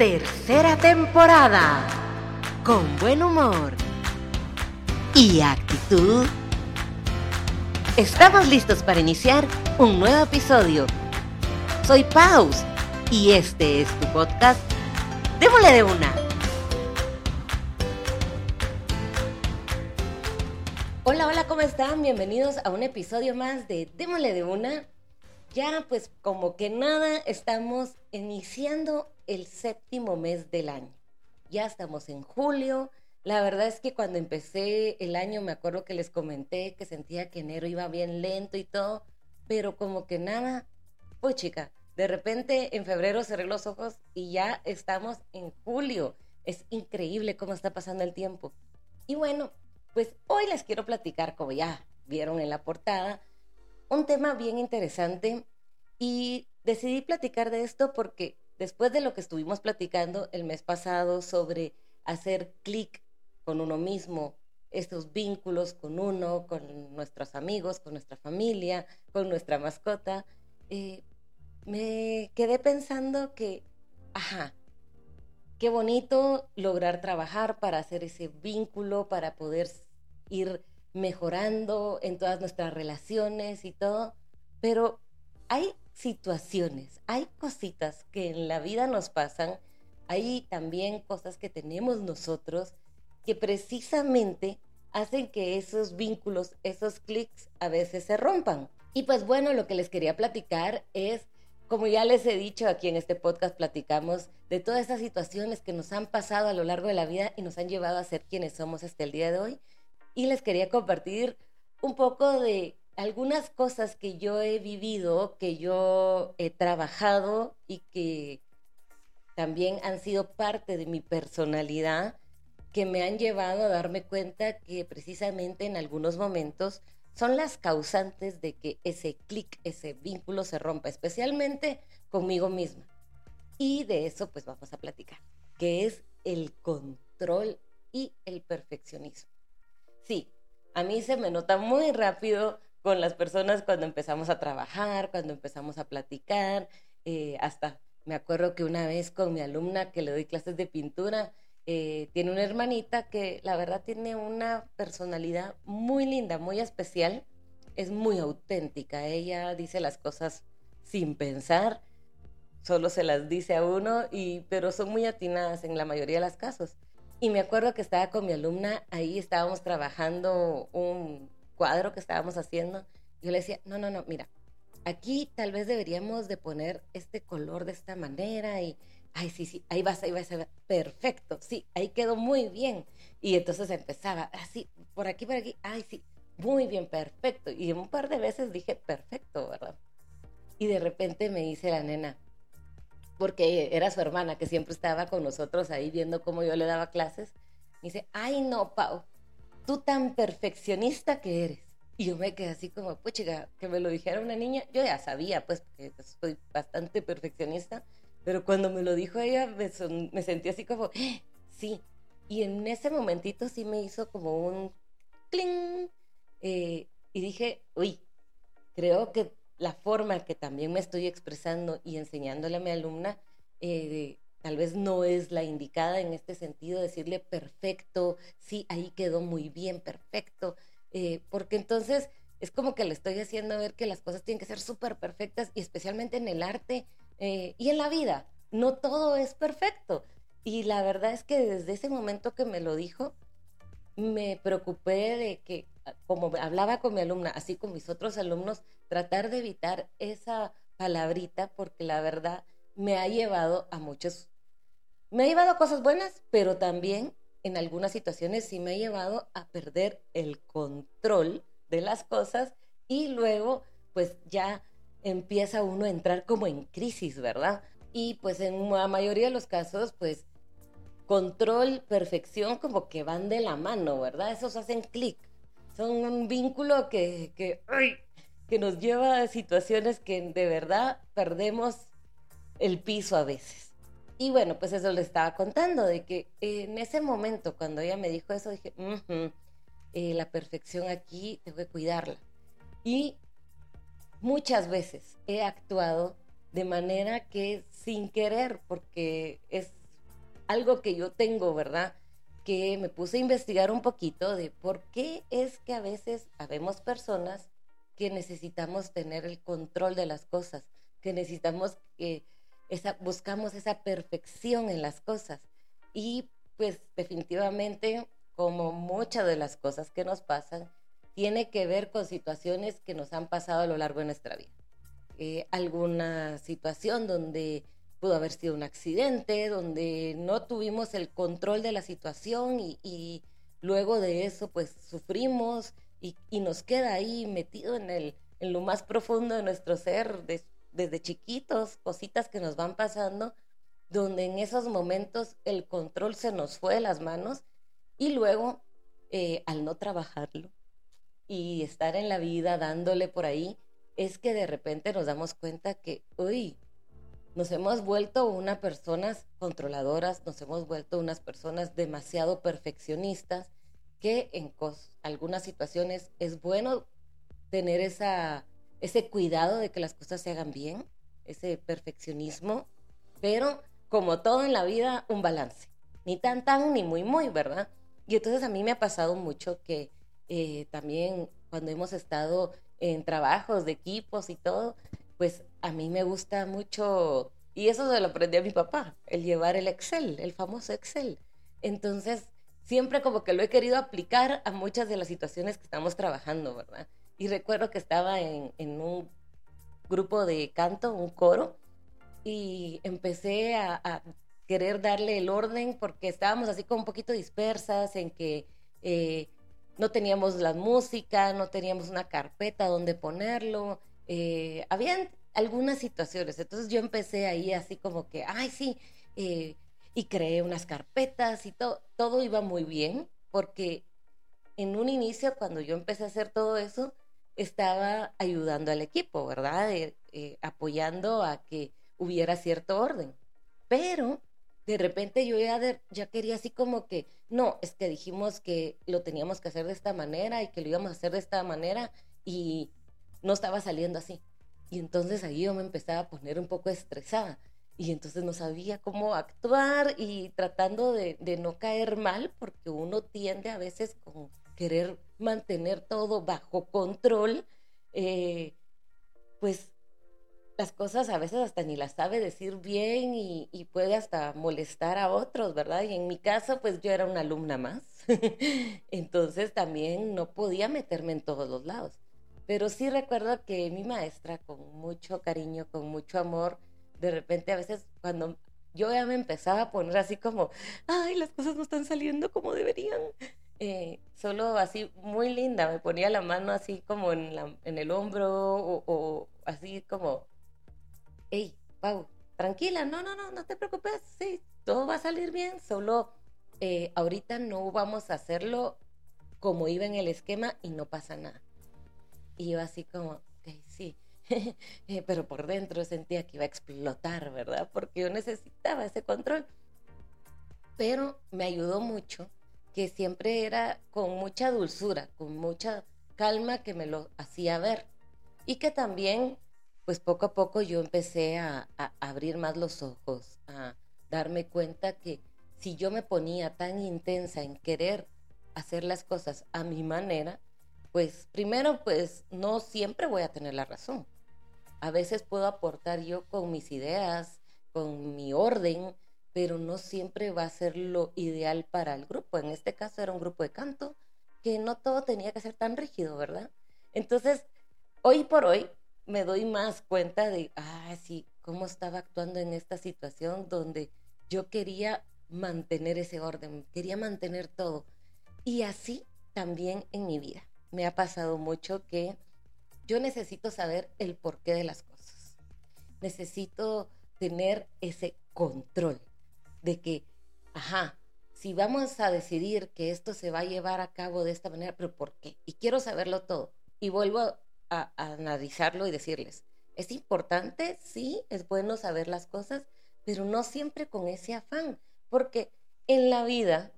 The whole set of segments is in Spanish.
Tercera temporada. Con buen humor y actitud. Estamos listos para iniciar un nuevo episodio. Soy Paus y este es tu podcast. Démosle de una. Hola, hola, ¿cómo están? Bienvenidos a un episodio más de Démosle de una. Ya pues como que nada, estamos iniciando el séptimo mes del año. Ya estamos en julio. La verdad es que cuando empecé el año me acuerdo que les comenté que sentía que enero iba bien lento y todo, pero como que nada, pues chica, de repente en febrero cerré los ojos y ya estamos en julio. Es increíble cómo está pasando el tiempo. Y bueno, pues hoy les quiero platicar, como ya vieron en la portada, un tema bien interesante y decidí platicar de esto porque después de lo que estuvimos platicando el mes pasado sobre hacer clic con uno mismo, estos vínculos con uno, con nuestros amigos, con nuestra familia, con nuestra mascota, eh, me quedé pensando que, ajá, qué bonito lograr trabajar para hacer ese vínculo, para poder ir mejorando en todas nuestras relaciones y todo, pero hay situaciones, hay cositas que en la vida nos pasan, hay también cosas que tenemos nosotros que precisamente hacen que esos vínculos, esos clics a veces se rompan. Y pues bueno, lo que les quería platicar es, como ya les he dicho aquí en este podcast, platicamos de todas esas situaciones que nos han pasado a lo largo de la vida y nos han llevado a ser quienes somos hasta el día de hoy y les quería compartir un poco de algunas cosas que yo he vivido, que yo he trabajado y que también han sido parte de mi personalidad, que me han llevado a darme cuenta que precisamente en algunos momentos son las causantes de que ese clic, ese vínculo se rompa, especialmente conmigo misma. Y de eso pues vamos a platicar, que es el control y el perfeccionismo. Sí, a mí se me nota muy rápido con las personas cuando empezamos a trabajar, cuando empezamos a platicar, eh, hasta me acuerdo que una vez con mi alumna que le doy clases de pintura, eh, tiene una hermanita que la verdad tiene una personalidad muy linda, muy especial, es muy auténtica, ella dice las cosas sin pensar, solo se las dice a uno, y, pero son muy atinadas en la mayoría de los casos. Y me acuerdo que estaba con mi alumna, ahí estábamos trabajando un cuadro que estábamos haciendo. Yo le decía, no, no, no, mira, aquí tal vez deberíamos de poner este color de esta manera y, ay, sí, sí, ahí vas, ahí vas, ahí vas. perfecto, sí, ahí quedó muy bien. Y entonces empezaba, así, por aquí, por aquí, ay, sí, muy bien, perfecto. Y un par de veces dije, perfecto, ¿verdad? Y de repente me dice la nena, porque era su hermana que siempre estaba con nosotros ahí viendo cómo yo le daba clases. Me dice, ay no, Pau, tú tan perfeccionista que eres. Y yo me quedé así como, pues chica, que me lo dijera una niña, yo ya sabía, pues, que soy bastante perfeccionista, pero cuando me lo dijo ella, me, me sentí así como, ¡Ah! sí. Y en ese momentito sí me hizo como un cling. Eh, y dije, uy, creo que la forma que también me estoy expresando y enseñándole a mi alumna, eh, tal vez no es la indicada en este sentido, decirle perfecto, sí, ahí quedó muy bien, perfecto, eh, porque entonces es como que le estoy haciendo ver que las cosas tienen que ser súper perfectas y especialmente en el arte eh, y en la vida, no todo es perfecto. Y la verdad es que desde ese momento que me lo dijo, me preocupé de que como hablaba con mi alumna, así con mis otros alumnos, tratar de evitar esa palabrita porque la verdad me ha llevado a muchos, me ha llevado a cosas buenas, pero también en algunas situaciones sí me ha llevado a perder el control de las cosas y luego pues ya empieza uno a entrar como en crisis, ¿verdad? Y pues en la mayoría de los casos pues control, perfección como que van de la mano, ¿verdad? Esos hacen clic son un vínculo que, que, que nos lleva a situaciones que de verdad perdemos el piso a veces. Y bueno, pues eso le estaba contando, de que en ese momento, cuando ella me dijo eso, dije, eh, la perfección aquí tengo que cuidarla. Y muchas veces he actuado de manera que sin querer, porque es algo que yo tengo, ¿verdad? Que me puse a investigar un poquito de por qué es que a veces habemos personas que necesitamos tener el control de las cosas, que necesitamos que esa, buscamos esa perfección en las cosas. Y pues definitivamente, como muchas de las cosas que nos pasan, tiene que ver con situaciones que nos han pasado a lo largo de nuestra vida. Eh, alguna situación donde pudo haber sido un accidente, donde no tuvimos el control de la situación y, luego de eso pues sufrimos y, nos queda ahí metido en, el, en lo más profundo de nuestro ser desde chiquitos, cositas que nos van pasando, donde en esos momentos el control se nos fue de las manos y luego eh, al no trabajarlo y estar en la vida dándole por ahí, es que de repente nos damos cuenta que, uy, nos hemos vuelto unas personas controladoras, nos hemos vuelto unas personas demasiado perfeccionistas, que en algunas situaciones es bueno tener esa, ese cuidado de que las cosas se hagan bien, ese perfeccionismo, pero como todo en la vida, un balance, ni tan tan ni muy muy, ¿verdad? Y entonces a mí me ha pasado mucho que eh, también cuando hemos estado en trabajos de equipos y todo, pues a mí me gusta mucho, y eso se lo aprendí a mi papá, el llevar el Excel, el famoso Excel. Entonces, siempre como que lo he querido aplicar a muchas de las situaciones que estamos trabajando, ¿verdad? Y recuerdo que estaba en, un grupo de canto, un coro, y empecé a, querer darle el orden porque estábamos así como un poquito dispersas en que eh, no teníamos la música, no teníamos una carpeta donde ponerlo. Eh, habían algunas situaciones. Entonces yo empecé ahí así como que, ay, sí, eh, y creé unas carpetas y todo, todo iba muy bien, porque en un inicio, cuando yo empecé a hacer todo eso, estaba ayudando al equipo, ¿verdad? Eh, apoyando a que hubiera cierto orden. Pero de repente yo ya, ya quería así como que, no, es que dijimos que lo teníamos que hacer de esta manera y que lo íbamos a hacer de esta manera y no estaba saliendo así. Y entonces ahí yo me empezaba a poner un poco estresada y entonces no sabía cómo actuar y tratando de, no caer mal porque uno tiende a veces con querer mantener todo bajo control, eh, pues las cosas a veces hasta ni las sabe decir bien y, puede hasta molestar a otros, ¿verdad? Y en mi caso, pues yo era una alumna más, entonces también no podía meterme en todos los lados. Pero sí recuerdo que mi maestra, con mucho cariño, con mucho amor, de repente a veces cuando yo ya me empezaba a poner así como, ay, las cosas no están saliendo como deberían. Eh, solo así muy linda, me ponía la mano así como en, en el hombro o, o así como hey, Pau, tranquila, no, no, no, no te preocupes, sí, todo va a salir bien, solo eh, ahorita no vamos a hacerlo como iba en el esquema y no pasa nada. Y así como, ok, sí, eh, pero por dentro sentía que iba a explotar, ¿verdad? Porque yo necesitaba ese control. Pero me ayudó mucho que siempre era con mucha dulzura, con mucha calma que me lo hacía ver. Y que también pues poco a poco yo empecé a, abrir más los ojos, a darme cuenta que si yo me ponía tan intensa en querer hacer las cosas a mi manera, pues primero, pues no siempre voy a tener la razón. A veces puedo aportar yo con mis ideas, con mi orden, pero no siempre va a ser lo ideal para el grupo. En este caso era un grupo de canto, que no todo tenía que ser tan rígido, ¿verdad? Entonces, hoy por hoy, me doy más cuenta de, ah, sí, cómo estaba actuando en esta situación donde yo quería mantener ese orden, quería mantener todo. Y así también en mi vida. Me ha pasado mucho que yo necesito saber el porqué de las cosas. Necesito tener ese control de que, ajá, si vamos a decidir que esto se va a llevar a cabo de esta manera, pero ¿por qué? Y quiero saberlo todo. Y vuelvo a, analizarlo y decirles, es importante, sí, es bueno saber las cosas, pero no siempre con ese afán, porque en la vida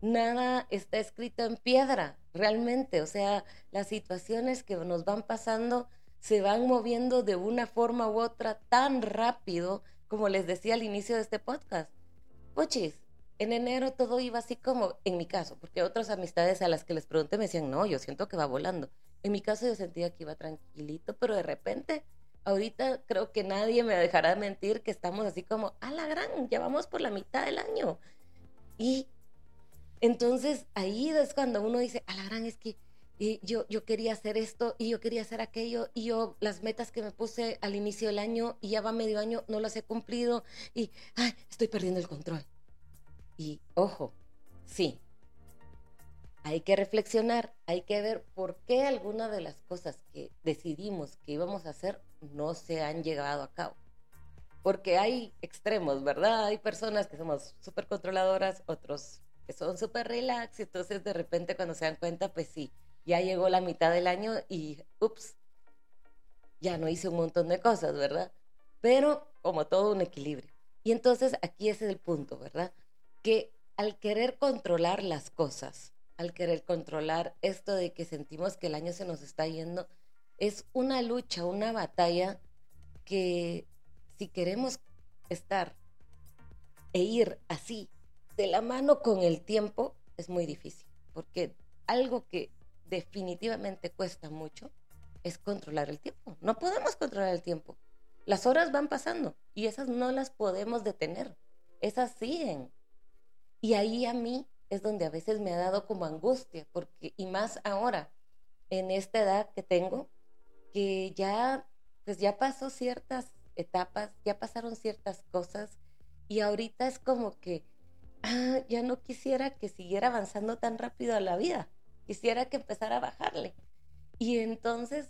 nada está escrito en piedra, realmente, o sea, las situaciones que nos van pasando se van moviendo de una forma u otra tan rápido, como les decía al inicio de este podcast. pochis, en enero todo iba así como, en mi caso, porque otras amistades a las que les pregunté me decían, no, yo siento que va volando. En mi caso yo sentía que iba tranquilito, pero de repente, ahorita creo que nadie me dejará mentir que estamos así como, a la gran, ya vamos por la mitad del año. Y entonces ahí es cuando uno dice, a la gran es que y yo, yo quería hacer esto y yo quería hacer aquello y yo las metas que me puse al inicio del año y ya va medio año no las he cumplido y ay, estoy perdiendo el control. Y ojo, sí, hay que reflexionar, hay que ver por qué algunas de las cosas que decidimos que íbamos a hacer no se han llegado a cabo. Porque hay extremos, ¿verdad? Hay personas que somos súper controladoras, otros son súper relax, y entonces de repente cuando se dan cuenta, pues sí, ya llegó la mitad del año y, ups, ya no hice un montón de cosas, ¿verdad? Pero como todo un equilibrio. Y entonces aquí es el punto, ¿verdad? Que al querer controlar las cosas, al querer controlar esto de que sentimos que el año se nos está yendo, es una lucha, una batalla que si queremos estar e ir así de la mano con el tiempo, es muy difícil, porque algo que definitivamente cuesta mucho es controlar el tiempo. No podemos controlar el tiempo. Las horas van pasando y esas no las podemos detener. Esas siguen. Y ahí a mí es donde a veces me ha dado como angustia, porque y más ahora, en esta edad que tengo, que ya, pues ya pasó ciertas etapas, ya pasaron ciertas cosas y ahorita es como que, ah, ya no quisiera que siguiera avanzando tan rápido a la vida quisiera que empezara a bajarle. Y entonces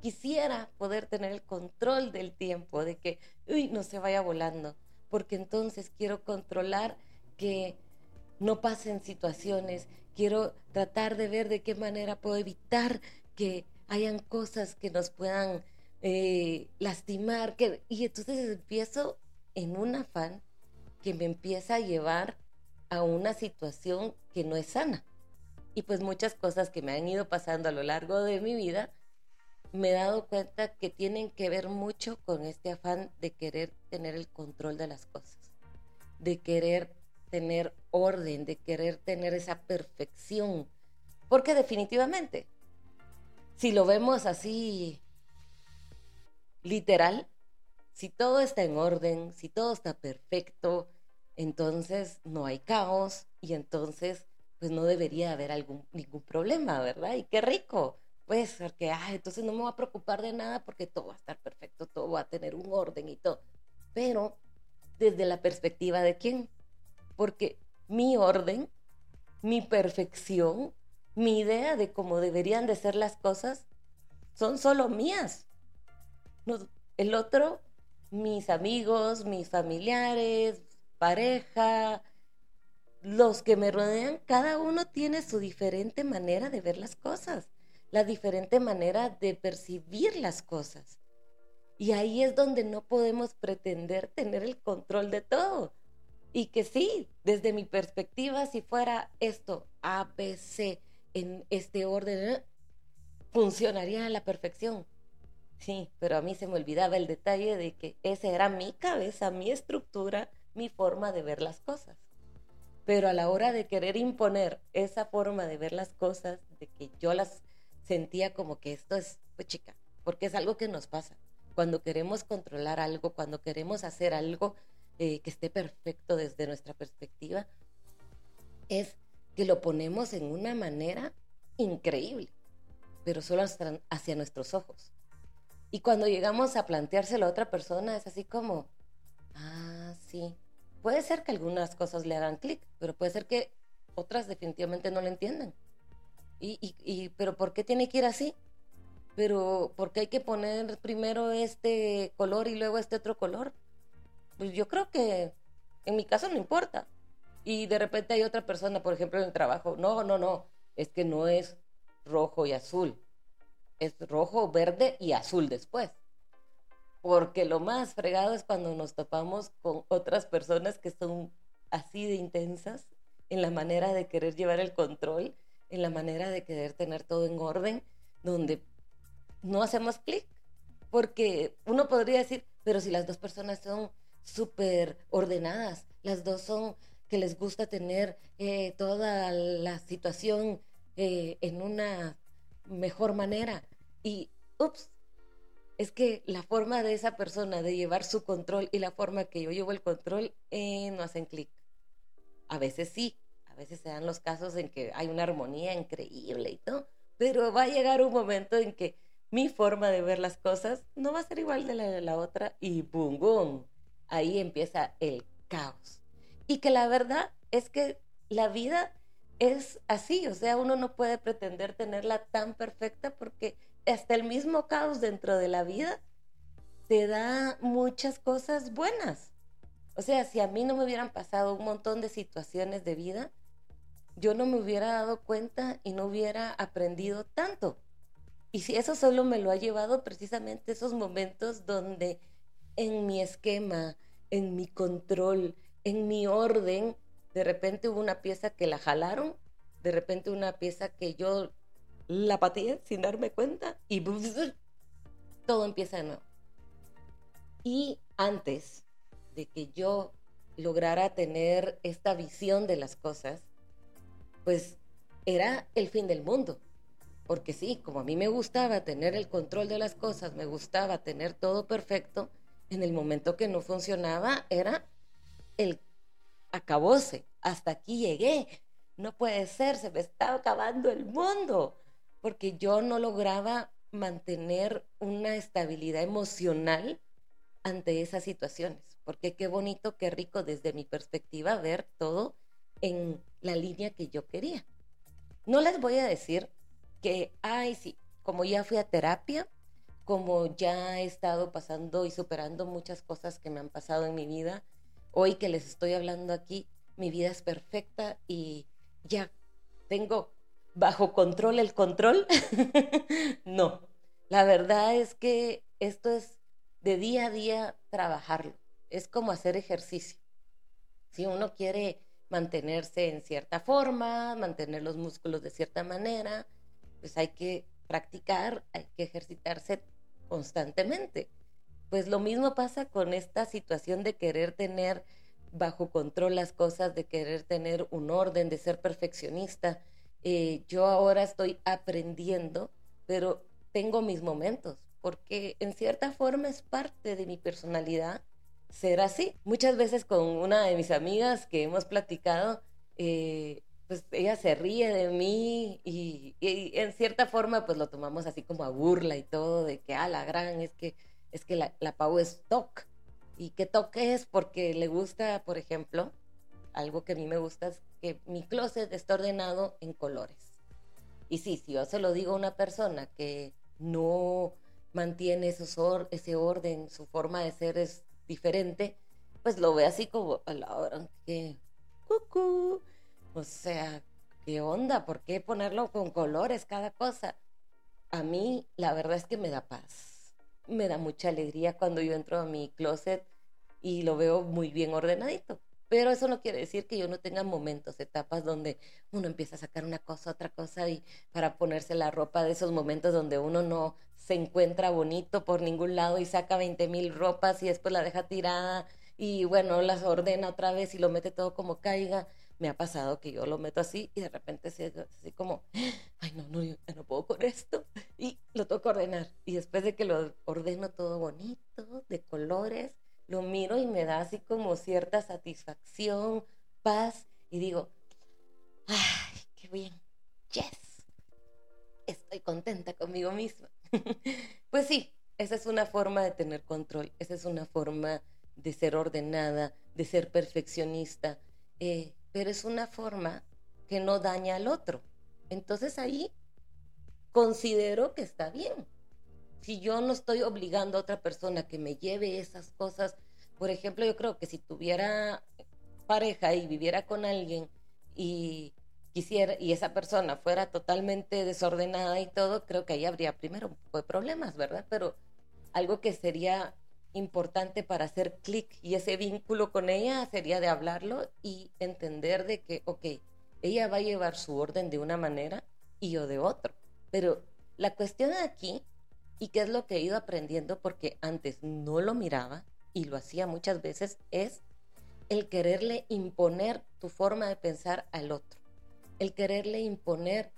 quisiera poder tener el control del tiempo, de que, uy, no se vaya volando, porque entonces quiero controlar que no pasen situaciones, quiero tratar de ver de qué manera puedo evitar que hayan cosas que nos puedan eh, lastimar, que, y entonces empiezo en un afán que me empieza a llevar a una situación que no es sana y pues muchas cosas que me han ido pasando a lo largo de mi vida, me he dado cuenta que tienen que ver mucho con este afán de querer tener el control de las cosas, de querer tener orden, de querer tener esa perfección. Porque definitivamente, si lo vemos así literal, si todo está en orden, si todo está perfecto, entonces no hay caos y entonces pues no debería haber algún, ningún problema, ¿verdad? Y qué rico. Pues, porque, ah, entonces no me voy a preocupar de nada porque todo va a estar perfecto, todo va a tener un orden y todo. Pero, desde la perspectiva de quién? Porque mi orden, mi perfección, mi idea de cómo deberían de ser las cosas, son solo mías. el otro, mis amigos, mis familiares, pareja, los que me rodean, cada uno tiene su diferente manera de ver las cosas, la diferente manera de percibir las cosas. Y ahí es donde no podemos pretender tener el control de todo. Y que sí, desde mi perspectiva, si fuera esto A, en este orden, ¿eh? funcionaría a la perfección. Sí, pero a mí se me olvidaba el detalle de que esa era mi cabeza, mi estructura, mi forma de ver las cosas pero a la hora de querer imponer esa forma de ver las cosas, de que yo las sentía como que esto es, pues chica, porque es algo que nos pasa. Cuando queremos controlar algo, cuando queremos hacer algo eh, que esté perfecto desde nuestra perspectiva, es que lo ponemos en una manera increíble, pero solo hacia nuestros ojos. Y cuando llegamos a planteárselo a otra persona, es así como, ah, sí, Puede ser que algunas cosas le hagan clic, pero puede ser que otras definitivamente no le entiendan. Y, y, pero ¿por qué tiene que ir así? Pero ¿por qué hay que poner primero este color y luego este otro color? Pues yo creo que en mi caso no importa. Y de repente hay otra persona, por ejemplo, en el trabajo, no, no, no, es que no es rojo y azul, es rojo, verde y azul después porque lo más fregado es cuando nos topamos con otras personas que son así de intensas en la manera de querer llevar el control, en la manera de querer tener todo en orden, donde no hacemos clic, porque uno podría decir, pero si las dos personas son súper ordenadas, las dos son que les gusta tener eh, toda la situación eh, en una mejor manera. Y, ups, es que la forma de esa persona de llevar su control y la forma que yo llevo el control eh, no hacen clic. A veces sí, a veces se dan los casos en que hay una armonía increíble y todo, pero va a llegar un momento en que mi forma de ver las cosas no va a ser igual de la de la otra y boom, boom, ahí empieza el caos. Y que la verdad es que la vida es así, o sea, uno no puede pretender tenerla tan perfecta porque hasta el mismo caos dentro de la vida te da muchas cosas buenas. O sea, si a mí no me hubieran pasado un montón de situaciones de vida, yo no me hubiera dado cuenta y no hubiera aprendido tanto. Y si eso solo me lo ha llevado precisamente esos momentos donde en mi esquema, en mi control, en mi orden, de repente hubo una pieza que la jalaron, de repente una pieza que yo la pateé sin darme cuenta y todo empieza de nuevo. Y antes de que yo lograra tener esta visión de las cosas, pues era el fin del mundo. Porque sí, como a mí me gustaba tener el control de las cosas, me gustaba tener todo perfecto, en el momento que no funcionaba era el acabóse. Hasta aquí llegué. No puede ser, se me está acabando el mundo. Porque yo no lograba mantener una estabilidad emocional ante esas situaciones. Porque qué bonito, qué rico desde mi perspectiva ver todo en la línea que yo quería. No les voy a decir que, ay, sí, como ya fui a terapia, como ya he estado pasando y superando muchas cosas que me han pasado en mi vida, hoy que les estoy hablando aquí, mi vida es perfecta y ya tengo bajo control el control. no, la verdad es que esto es de día a día trabajarlo. Es como hacer ejercicio. Si uno quiere mantenerse en cierta forma, mantener los músculos de cierta manera, pues hay que practicar, hay que ejercitarse constantemente. Pues lo mismo pasa con esta situación de querer tener bajo control las cosas, de querer tener un orden, de ser perfeccionista. Eh, yo ahora estoy aprendiendo, pero tengo mis momentos, porque en cierta forma es parte de mi personalidad ser así. Muchas veces con una de mis amigas que hemos platicado, eh, pues ella se ríe de mí y, en cierta forma pues lo tomamos así como a burla y todo, de que, ah, la gran, es que, es que la, la Pau es TOC. ¿Y qué TOC es? Porque le gusta, por ejemplo, algo que a mí me gusta es que mi closet está ordenado en colores. Y sí, si yo se lo digo a una persona que no mantiene esos ese orden, su forma de ser es diferente, pues lo ve así como la hora que... Cucú, o sea, ¿qué onda? ¿Por qué ponerlo con colores cada cosa? A mí la verdad es que me da paz. Me da mucha alegría cuando yo entro a mi closet y lo veo muy bien ordenadito. Pero eso no quiere decir que yo no tenga momentos, etapas donde uno empieza a sacar una cosa, otra cosa y para ponerse la ropa de esos momentos donde uno no se encuentra bonito por ningún lado y saca 20 mil ropas y después la deja tirada y bueno, las ordena otra vez y lo mete todo como caiga me ha pasado que yo lo meto así y de repente así, así como, ay, no, no, yo no puedo con esto y lo tengo que ordenar. Y después de que lo ordeno todo bonito, de colores, lo miro y me da así como cierta satisfacción, paz y digo, ay, qué bien, yes, estoy contenta conmigo misma. pues sí, esa es una forma de tener control, esa es una forma de ser ordenada, de ser perfeccionista. Eh, pero es una forma que no daña al otro. Entonces ahí considero que está bien. Si yo no estoy obligando a otra persona que me lleve esas cosas, por ejemplo, yo creo que si tuviera pareja y viviera con alguien y quisiera y esa persona fuera totalmente desordenada y todo, creo que ahí habría primero un poco de problemas, ¿verdad? Pero algo que sería importante para hacer clic y ese vínculo con ella sería de hablarlo y entender de que, ok, ella va a llevar su orden de una manera y yo de otro. Pero la cuestión aquí, y que es lo que he ido aprendiendo porque antes no lo miraba y lo hacía muchas veces, es el quererle imponer tu forma de pensar al otro, el quererle imponer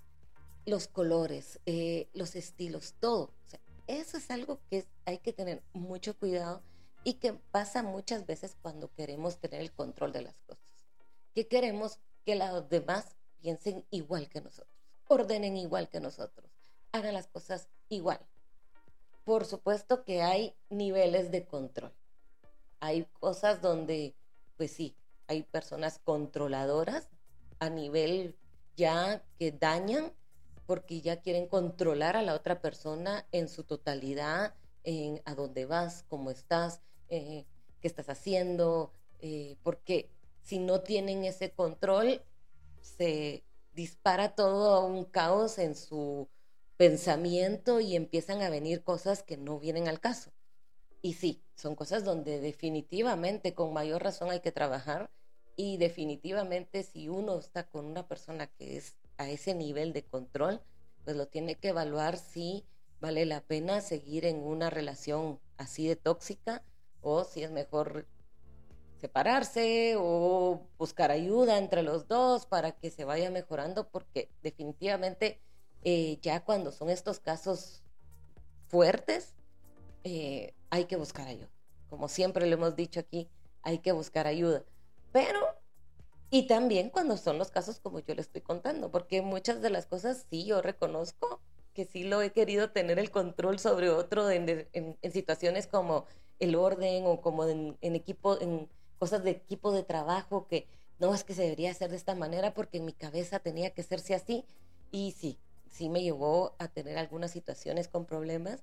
los colores, eh, los estilos, todo. eso es algo que hay que tener mucho cuidado y que pasa muchas veces cuando queremos tener el control de las cosas. Que queremos que los demás piensen igual que nosotros, ordenen igual que nosotros, hagan las cosas igual. Por supuesto que hay niveles de control. Hay cosas donde, pues sí, hay personas controladoras a nivel ya que dañan porque ya quieren controlar a la otra persona en su totalidad, en a dónde vas, cómo estás, eh, qué estás haciendo, eh, porque si no tienen ese control, se dispara todo a un caos en su pensamiento y empiezan a venir cosas que no vienen al caso. Y sí, son cosas donde definitivamente con mayor razón hay que trabajar y definitivamente si uno está con una persona que es a ese nivel de control, pues lo tiene que evaluar si vale la pena seguir en una relación así de tóxica o si es mejor separarse o buscar ayuda entre los dos para que se vaya mejorando, porque definitivamente eh, ya cuando son estos casos fuertes, eh, hay que buscar ayuda. Como siempre lo hemos dicho aquí, hay que buscar ayuda. Pero, y también cuando son los casos como yo le estoy contando, porque muchas de las cosas sí yo reconozco que sí lo he querido tener el control sobre otro en, en situaciones como el orden o como en, equipo, en cosas de equipo de trabajo que no es que se debería hacer de esta manera porque en mi cabeza tenía que hacerse así y sí, sí me llevó a tener algunas situaciones con problemas,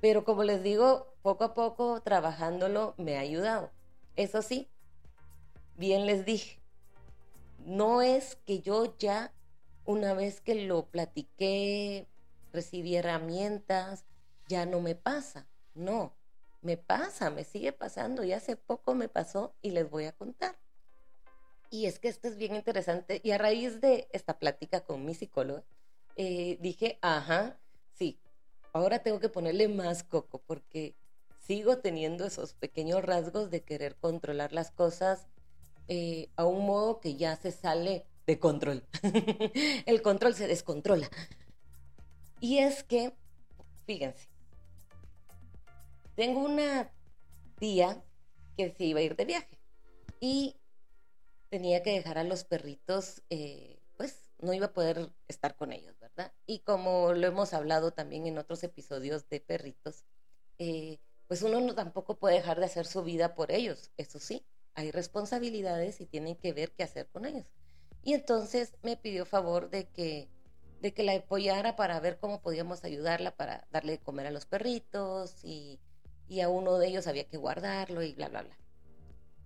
pero como les digo, poco a poco trabajándolo me ha ayudado. Eso sí, bien les dije, no es que yo ya una vez que lo platiqué, recibí herramientas, ya no me pasa, no, me pasa, me sigue pasando y hace poco me pasó y les voy a contar. Y es que esto es bien interesante y a raíz de esta plática con mi psicóloga, eh, dije, ajá, sí, ahora tengo que ponerle más coco porque sigo teniendo esos pequeños rasgos de querer controlar las cosas eh, a un modo que ya se sale de control. El control se descontrola. Y es que, fíjense, tengo una tía que se iba a ir de viaje y tenía que dejar a los perritos, eh, no iba a poder estar con ellos, ¿verdad? Y como lo hemos hablado también en otros episodios de perritos, eh, pues uno no tampoco puede dejar de hacer su vida por ellos, eso sí, hay responsabilidades y tienen que ver qué hacer con ellos. Y entonces me pidió favor de que de que la apoyara para ver cómo podíamos ayudarla para darle de comer a los perritos y y a uno de ellos había que guardarlo y bla, bla, bla.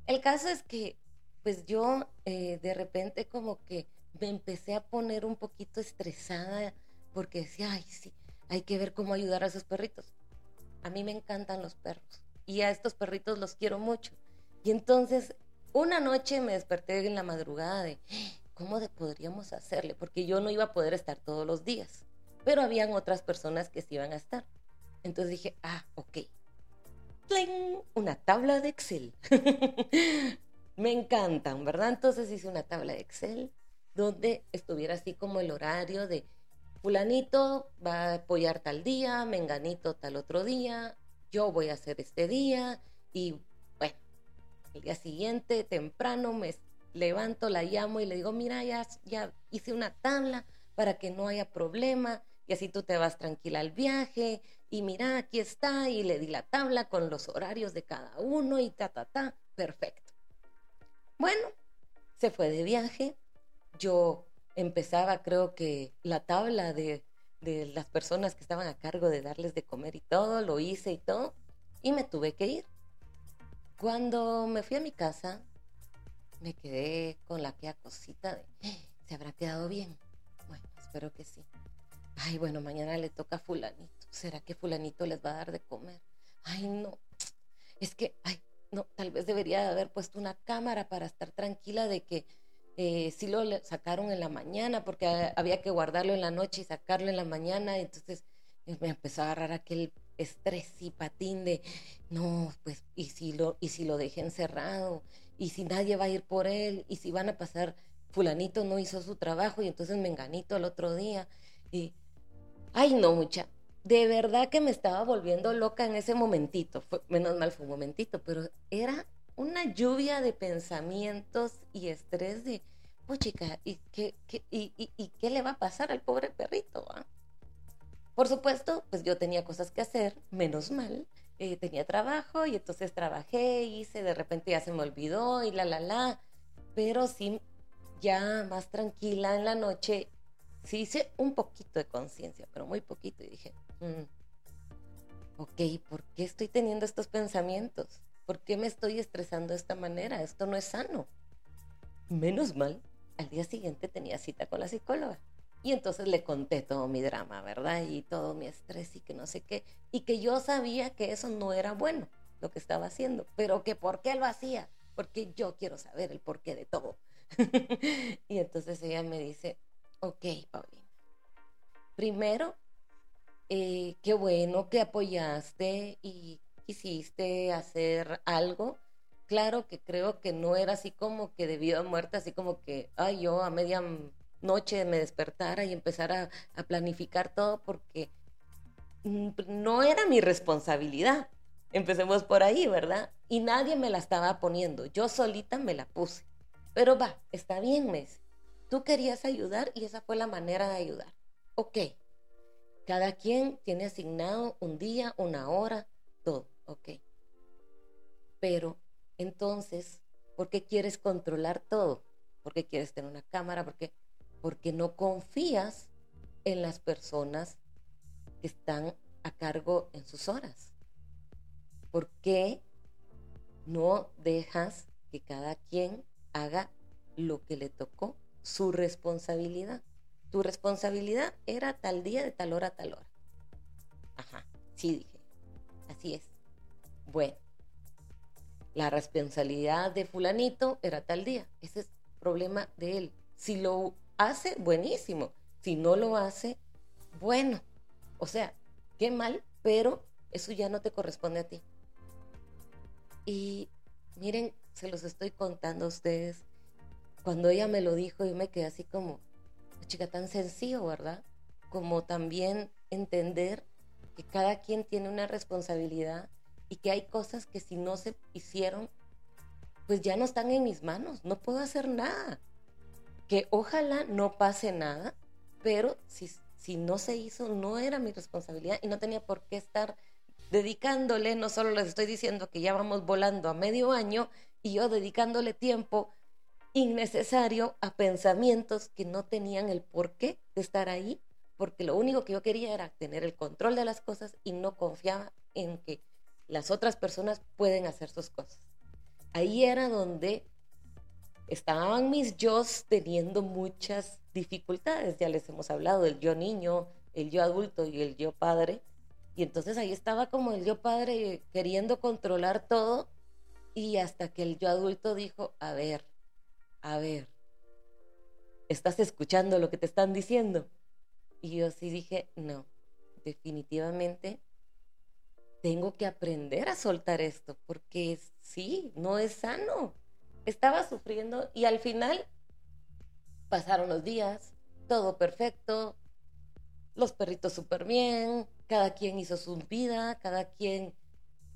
El caso es que, pues yo eh, de repente como que me empecé a poner un poquito estresada porque decía, ay, sí, hay que ver cómo ayudar a esos perritos. A mí me encantan los perros y a estos perritos los quiero mucho. Y entonces, una noche me desperté en la madrugada de, ¿cómo podríamos hacerle? Porque yo no iba a poder estar todos los días, pero habían otras personas que sí iban a estar. Entonces dije, ah, ok, una tabla de Excel. Me encantan, ¿verdad? Entonces hice una tabla de Excel donde estuviera así como el horario de fulanito va a apoyar tal día, menganito tal otro día, yo voy a hacer este día y bueno, el día siguiente temprano me levanto, la llamo y le digo, mira, ya, ya hice una tabla para que no haya problema y así tú te vas tranquila al viaje y mira, aquí está y le di la tabla con los horarios de cada uno y ta, ta, ta, perfecto. Bueno, se fue de viaje, yo empezaba creo que la tabla de, de las personas que estaban a cargo de darles de comer y todo, lo hice y todo, y me tuve que ir. Cuando me fui a mi casa, me quedé con la aquella cosita de, ¿se habrá quedado bien? Bueno, espero que sí. Ay, bueno, mañana le toca a fulanito. ¿Será que fulanito les va a dar de comer? Ay, no. Es que, ay, no, tal vez debería de haber puesto una cámara para estar tranquila de que eh, sí lo sacaron en la mañana, porque había que guardarlo en la noche y sacarlo en la mañana. Entonces eh, me empezó a agarrar aquel estrés y patín de, no, pues, ¿y si lo, y si lo dejé encerrado? y si nadie va a ir por él, y si van a pasar, fulanito no hizo su trabajo y entonces menganito el otro día. Y, ay no, mucha, de verdad que me estaba volviendo loca en ese momentito. Fue, menos mal fue un momentito, pero era una lluvia de pensamientos y estrés de, pues chica, ¿y qué, y, qué le va a pasar al pobre perrito? Ah? Por supuesto, pues yo tenía cosas que hacer, menos mal. Eh, tenía trabajo y entonces trabajé, hice, de repente ya se me olvidó y la, la, la. Pero sí, ya más tranquila en la noche, sí hice un poquito de conciencia, pero muy poquito. Y dije, mm, ok, ¿por qué estoy teniendo estos pensamientos? ¿Por qué me estoy estresando de esta manera? Esto no es sano. Menos mal, al día siguiente tenía cita con la psicóloga. Y entonces le conté todo mi drama, ¿verdad? Y todo mi estrés y que no sé qué. Y que yo sabía que eso no era bueno, lo que estaba haciendo. Pero que por qué lo hacía. Porque yo quiero saber el porqué de todo. y entonces ella me dice, ok, Paulina. Primero, eh, qué bueno que apoyaste y quisiste hacer algo. Claro que creo que no era así como que debido a muerte, así como que, ay, yo a media noche me despertara y empezara a planificar todo porque no era mi responsabilidad. Empecemos por ahí, ¿verdad? Y nadie me la estaba poniendo, yo solita me la puse. Pero va, está bien, Messi. Tú querías ayudar y esa fue la manera de ayudar. Ok, cada quien tiene asignado un día, una hora, todo, ok. Pero entonces, ¿por qué quieres controlar todo? ¿Por qué quieres tener una cámara? ¿Por qué? porque no confías en las personas que están a cargo en sus horas. ¿Por qué no dejas que cada quien haga lo que le tocó, su responsabilidad? Tu responsabilidad era tal día de tal hora a tal hora. Ajá, sí dije. Así es. Bueno, la responsabilidad de fulanito era tal día. Ese es problema de él. Si lo hace, buenísimo. Si no lo hace, bueno. O sea, qué mal, pero eso ya no te corresponde a ti. Y miren, se los estoy contando a ustedes. Cuando ella me lo dijo, yo me quedé así como, chica, tan sencillo, ¿verdad? Como también entender que cada quien tiene una responsabilidad y que hay cosas que si no se hicieron, pues ya no están en mis manos, no puedo hacer nada. Que ojalá no pase nada, pero si, si no se hizo, no era mi responsabilidad y no tenía por qué estar dedicándole, no solo les estoy diciendo que ya vamos volando a medio año y yo dedicándole tiempo innecesario a pensamientos que no tenían el porqué de estar ahí, porque lo único que yo quería era tener el control de las cosas y no confiaba en que las otras personas pueden hacer sus cosas. Ahí era donde estaban mis yo teniendo muchas dificultades. Ya les hemos hablado del yo niño, el yo adulto y el yo padre. Y entonces ahí estaba como el yo padre queriendo controlar todo y hasta que el yo adulto dijo, a ver, a ver, ¿estás escuchando lo que te están diciendo? Y yo sí dije, no, definitivamente tengo que aprender a soltar esto, porque sí, no es sano estaba sufriendo y al final pasaron los días, todo perfecto, los perritos súper bien, cada quien hizo su vida, cada quien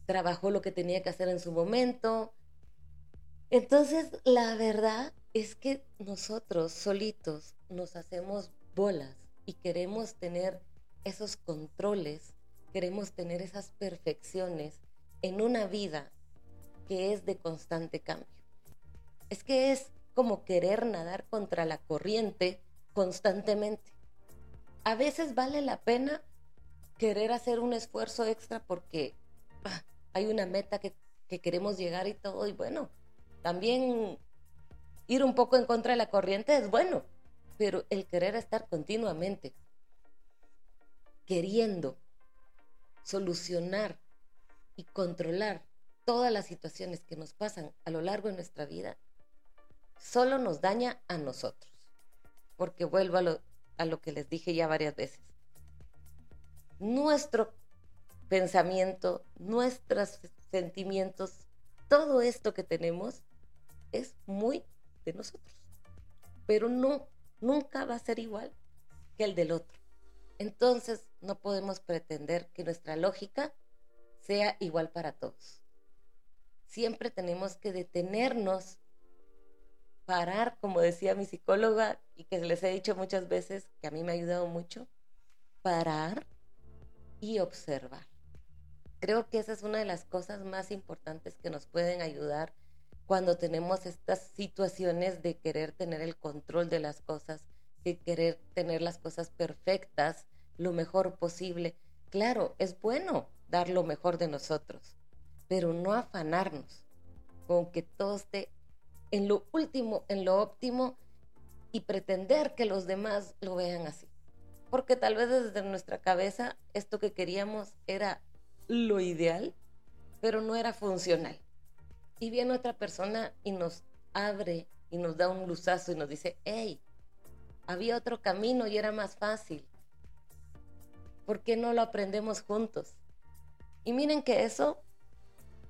trabajó lo que tenía que hacer en su momento. Entonces, la verdad es que nosotros solitos nos hacemos bolas y queremos tener esos controles, queremos tener esas perfecciones en una vida que es de constante cambio. Es que es como querer nadar contra la corriente constantemente. A veces vale la pena querer hacer un esfuerzo extra porque ah, hay una meta que, que queremos llegar y todo. Y bueno, también ir un poco en contra de la corriente es bueno, pero el querer estar continuamente queriendo solucionar y controlar todas las situaciones que nos pasan a lo largo de nuestra vida solo nos daña a nosotros. Porque vuelvo a lo, que les dije ya varias veces. Nuestro pensamiento, nuestros sentimientos, todo esto que tenemos es muy de nosotros, pero no, nunca va a ser igual que el del otro. Entonces no podemos pretender que nuestra lógica sea igual para todos. Siempre tenemos que detenernos, parar, como decía mi psicóloga y que les he dicho muchas veces, que a mí me ha ayudado mucho, parar y observar. Creo que esa es una de las cosas más importantes que nos pueden ayudar cuando tenemos estas situaciones de querer tener el control de las cosas, de querer tener las cosas perfectas, lo mejor posible. Claro, es bueno dar lo mejor de nosotros, pero no afanarnos con que todo esté en lo último, en lo óptimo y pretender que los demás lo vean así. Porque tal vez desde nuestra cabeza esto que queríamos era lo ideal, pero no era funcional. Y viene otra persona y nos abre y nos da un luzazo y nos dice, hey, había otro camino y era más fácil. ¿Por qué no lo aprendemos juntos? Y miren que eso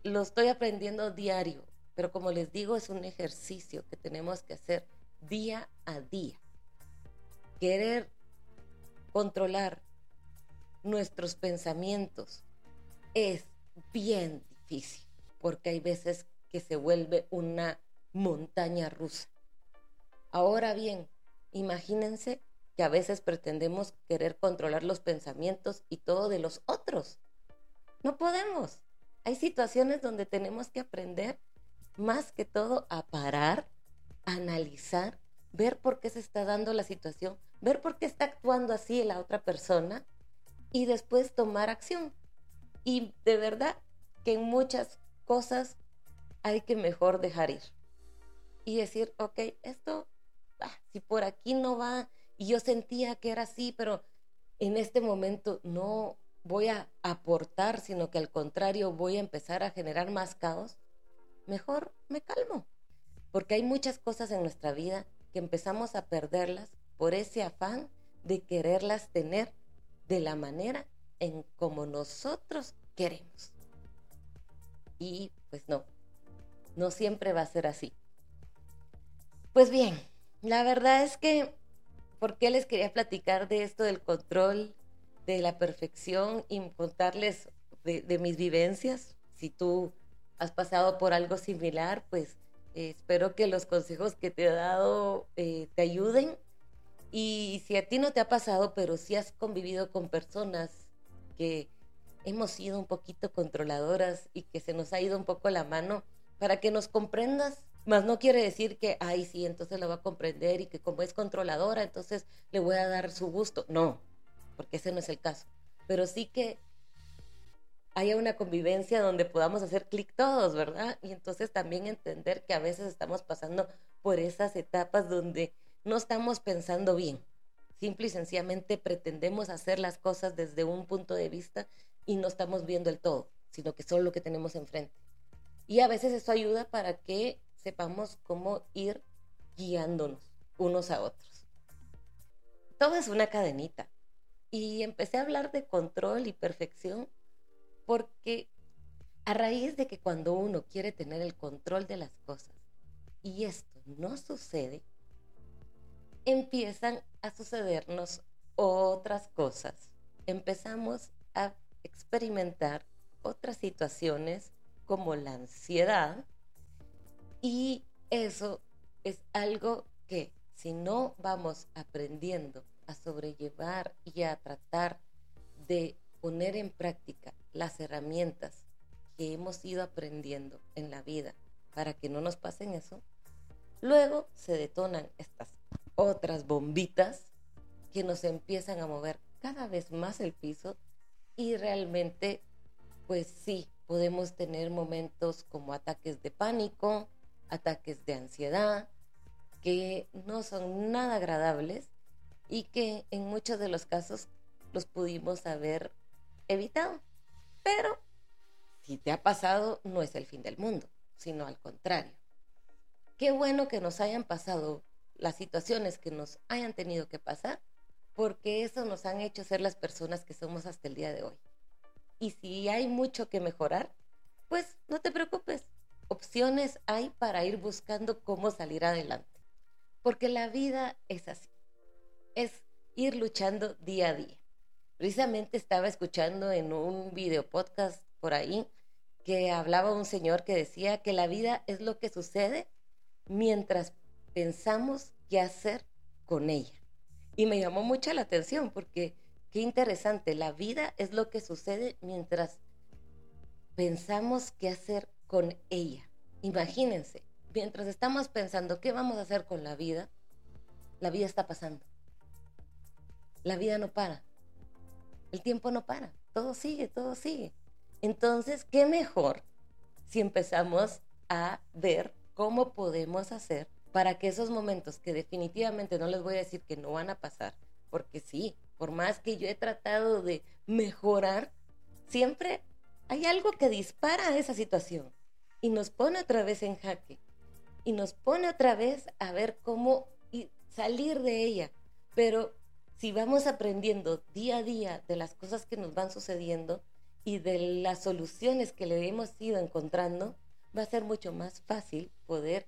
lo estoy aprendiendo diario, pero como les digo, es un ejercicio que tenemos que hacer día a día. Querer controlar nuestros pensamientos es bien difícil, porque hay veces que se vuelve una montaña rusa. Ahora bien, imagínense que a veces pretendemos querer controlar los pensamientos y todo de los otros. No podemos. Hay situaciones donde tenemos que aprender más que todo a parar, analizar, ver por qué se está dando la situación, ver por qué está actuando así la otra persona y después tomar acción. Y de verdad que en muchas cosas hay que mejor dejar ir y decir, ok, esto, ah, si por aquí no va, y yo sentía que era así, pero en este momento no voy a aportar, sino que al contrario voy a empezar a generar más caos, mejor me calmo. Porque hay muchas cosas en nuestra vida que empezamos a perderlas por ese afán de quererlas tener de la manera en como nosotros queremos. Y pues no, no siempre va a ser así. Pues bien, la verdad es que ¿Por qué les quería platicar de esto del control, de la perfección y contarles de, mis vivencias? Si tú has pasado por algo similar, pues eh, espero que los consejos que te he dado eh, te ayuden. Y si a ti no te ha pasado, pero si has convivido con personas que hemos sido un poquito controladoras y que se nos ha ido un poco la mano, para que nos comprendas más no quiere decir que, ay, sí, entonces la va a comprender y que como es controladora, entonces le voy a dar su gusto. No, porque ese no es el caso. Pero sí que haya una convivencia donde podamos hacer clic todos, ¿verdad? Y entonces también entender que a veces estamos pasando por esas etapas donde no estamos pensando bien. Simple y sencillamente pretendemos hacer las cosas desde un punto de vista y no estamos viendo el todo, sino que solo lo que tenemos enfrente. Y a veces eso ayuda para que sepamos cómo ir guiándonos unos a otros. Todo es una cadenita. Y empecé a hablar de control y perfección porque a raíz de que cuando uno quiere tener el control de las cosas y esto no sucede, empiezan a sucedernos otras cosas. Empezamos a experimentar otras situaciones como la ansiedad, y eso es algo que si no vamos aprendiendo a sobrellevar y a tratar de poner en práctica las herramientas que hemos ido aprendiendo en la vida para que no nos pasen eso, luego se detonan estas otras bombitas que nos empiezan a mover cada vez más el piso y realmente pues sí, podemos tener momentos como ataques de pánico, ataques de ansiedad que no son nada agradables y que en muchos de los casos los pudimos haber evitado. Pero si te ha pasado, no es el fin del mundo, sino al contrario. Qué bueno que nos hayan pasado las situaciones que nos hayan tenido que pasar, porque eso nos han hecho ser las personas que somos hasta el día de hoy. Y si hay mucho que mejorar, pues no te preocupes, opciones hay para ir buscando cómo salir adelante. Porque la vida es así. Es ir luchando día a día. Precisamente estaba escuchando en un video podcast por ahí que hablaba un señor que decía que la vida es lo que sucede mientras pensamos qué hacer con ella. Y me llamó mucho la atención porque qué interesante, la vida es lo que sucede mientras pensamos qué hacer con ella. Imagínense, mientras estamos pensando qué vamos a hacer con la vida, la vida está pasando. La vida no para. El tiempo no para. Todo sigue, todo sigue. Entonces, ¿qué mejor si empezamos a ver cómo podemos hacer para que esos momentos que definitivamente no les voy a decir que no van a pasar, porque sí, por más que yo he tratado de mejorar, siempre hay algo que dispara esa situación y nos pone otra vez en jaque y nos pone otra vez a ver cómo salir de ella. Pero si vamos aprendiendo día a día de las cosas que nos van sucediendo y de las soluciones que le hemos ido encontrando, va a ser mucho más fácil poder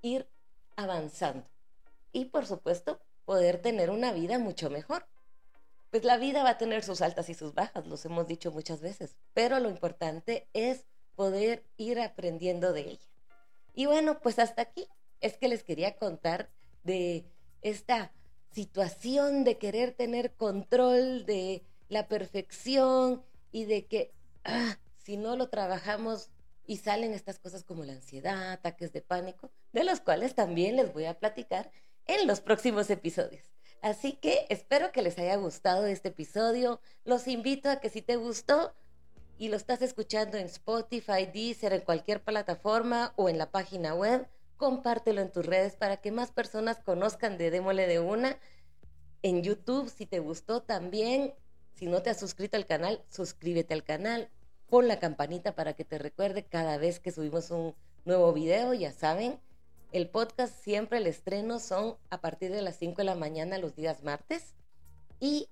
ir avanzando. Y por supuesto, poder tener una vida mucho mejor. Pues la vida va a tener sus altas y sus bajas, los hemos dicho muchas veces, pero lo importante es poder ir aprendiendo de ella. Y bueno, pues hasta aquí es que les quería contar de esta situación de querer tener control de la perfección y de que ah, si no lo trabajamos y salen estas cosas como la ansiedad, ataques de pánico, de los cuales también les voy a platicar en los próximos episodios. Así que espero que les haya gustado este episodio. Los invito a que si te gustó y lo estás escuchando en Spotify, Deezer, en cualquier plataforma o en la página web, compártelo en tus redes para que más personas conozcan de Démole de Una. En YouTube, si te gustó también, si no te has suscrito al canal, suscríbete al canal pon la campanita para que te recuerde cada vez que subimos un nuevo video, ya saben. El podcast siempre el estreno son a partir de las 5 de la mañana los días martes y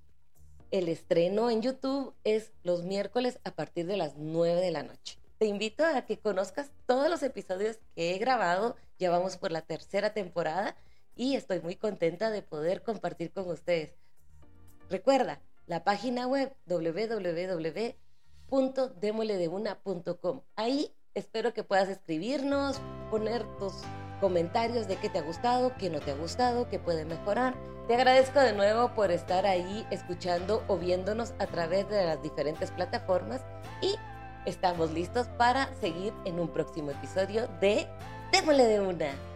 el estreno en YouTube es los miércoles a partir de las 9 de la noche. Te invito a que conozcas todos los episodios que he grabado, ya vamos por la tercera temporada y estoy muy contenta de poder compartir con ustedes. Recuerda, la página web www www.demoledeuna.com. Ahí espero que puedas escribirnos, poner tus comentarios de qué te ha gustado, qué no te ha gustado, qué puede mejorar. Te agradezco de nuevo por estar ahí escuchando o viéndonos a través de las diferentes plataformas y estamos listos para seguir en un próximo episodio de Démole de una.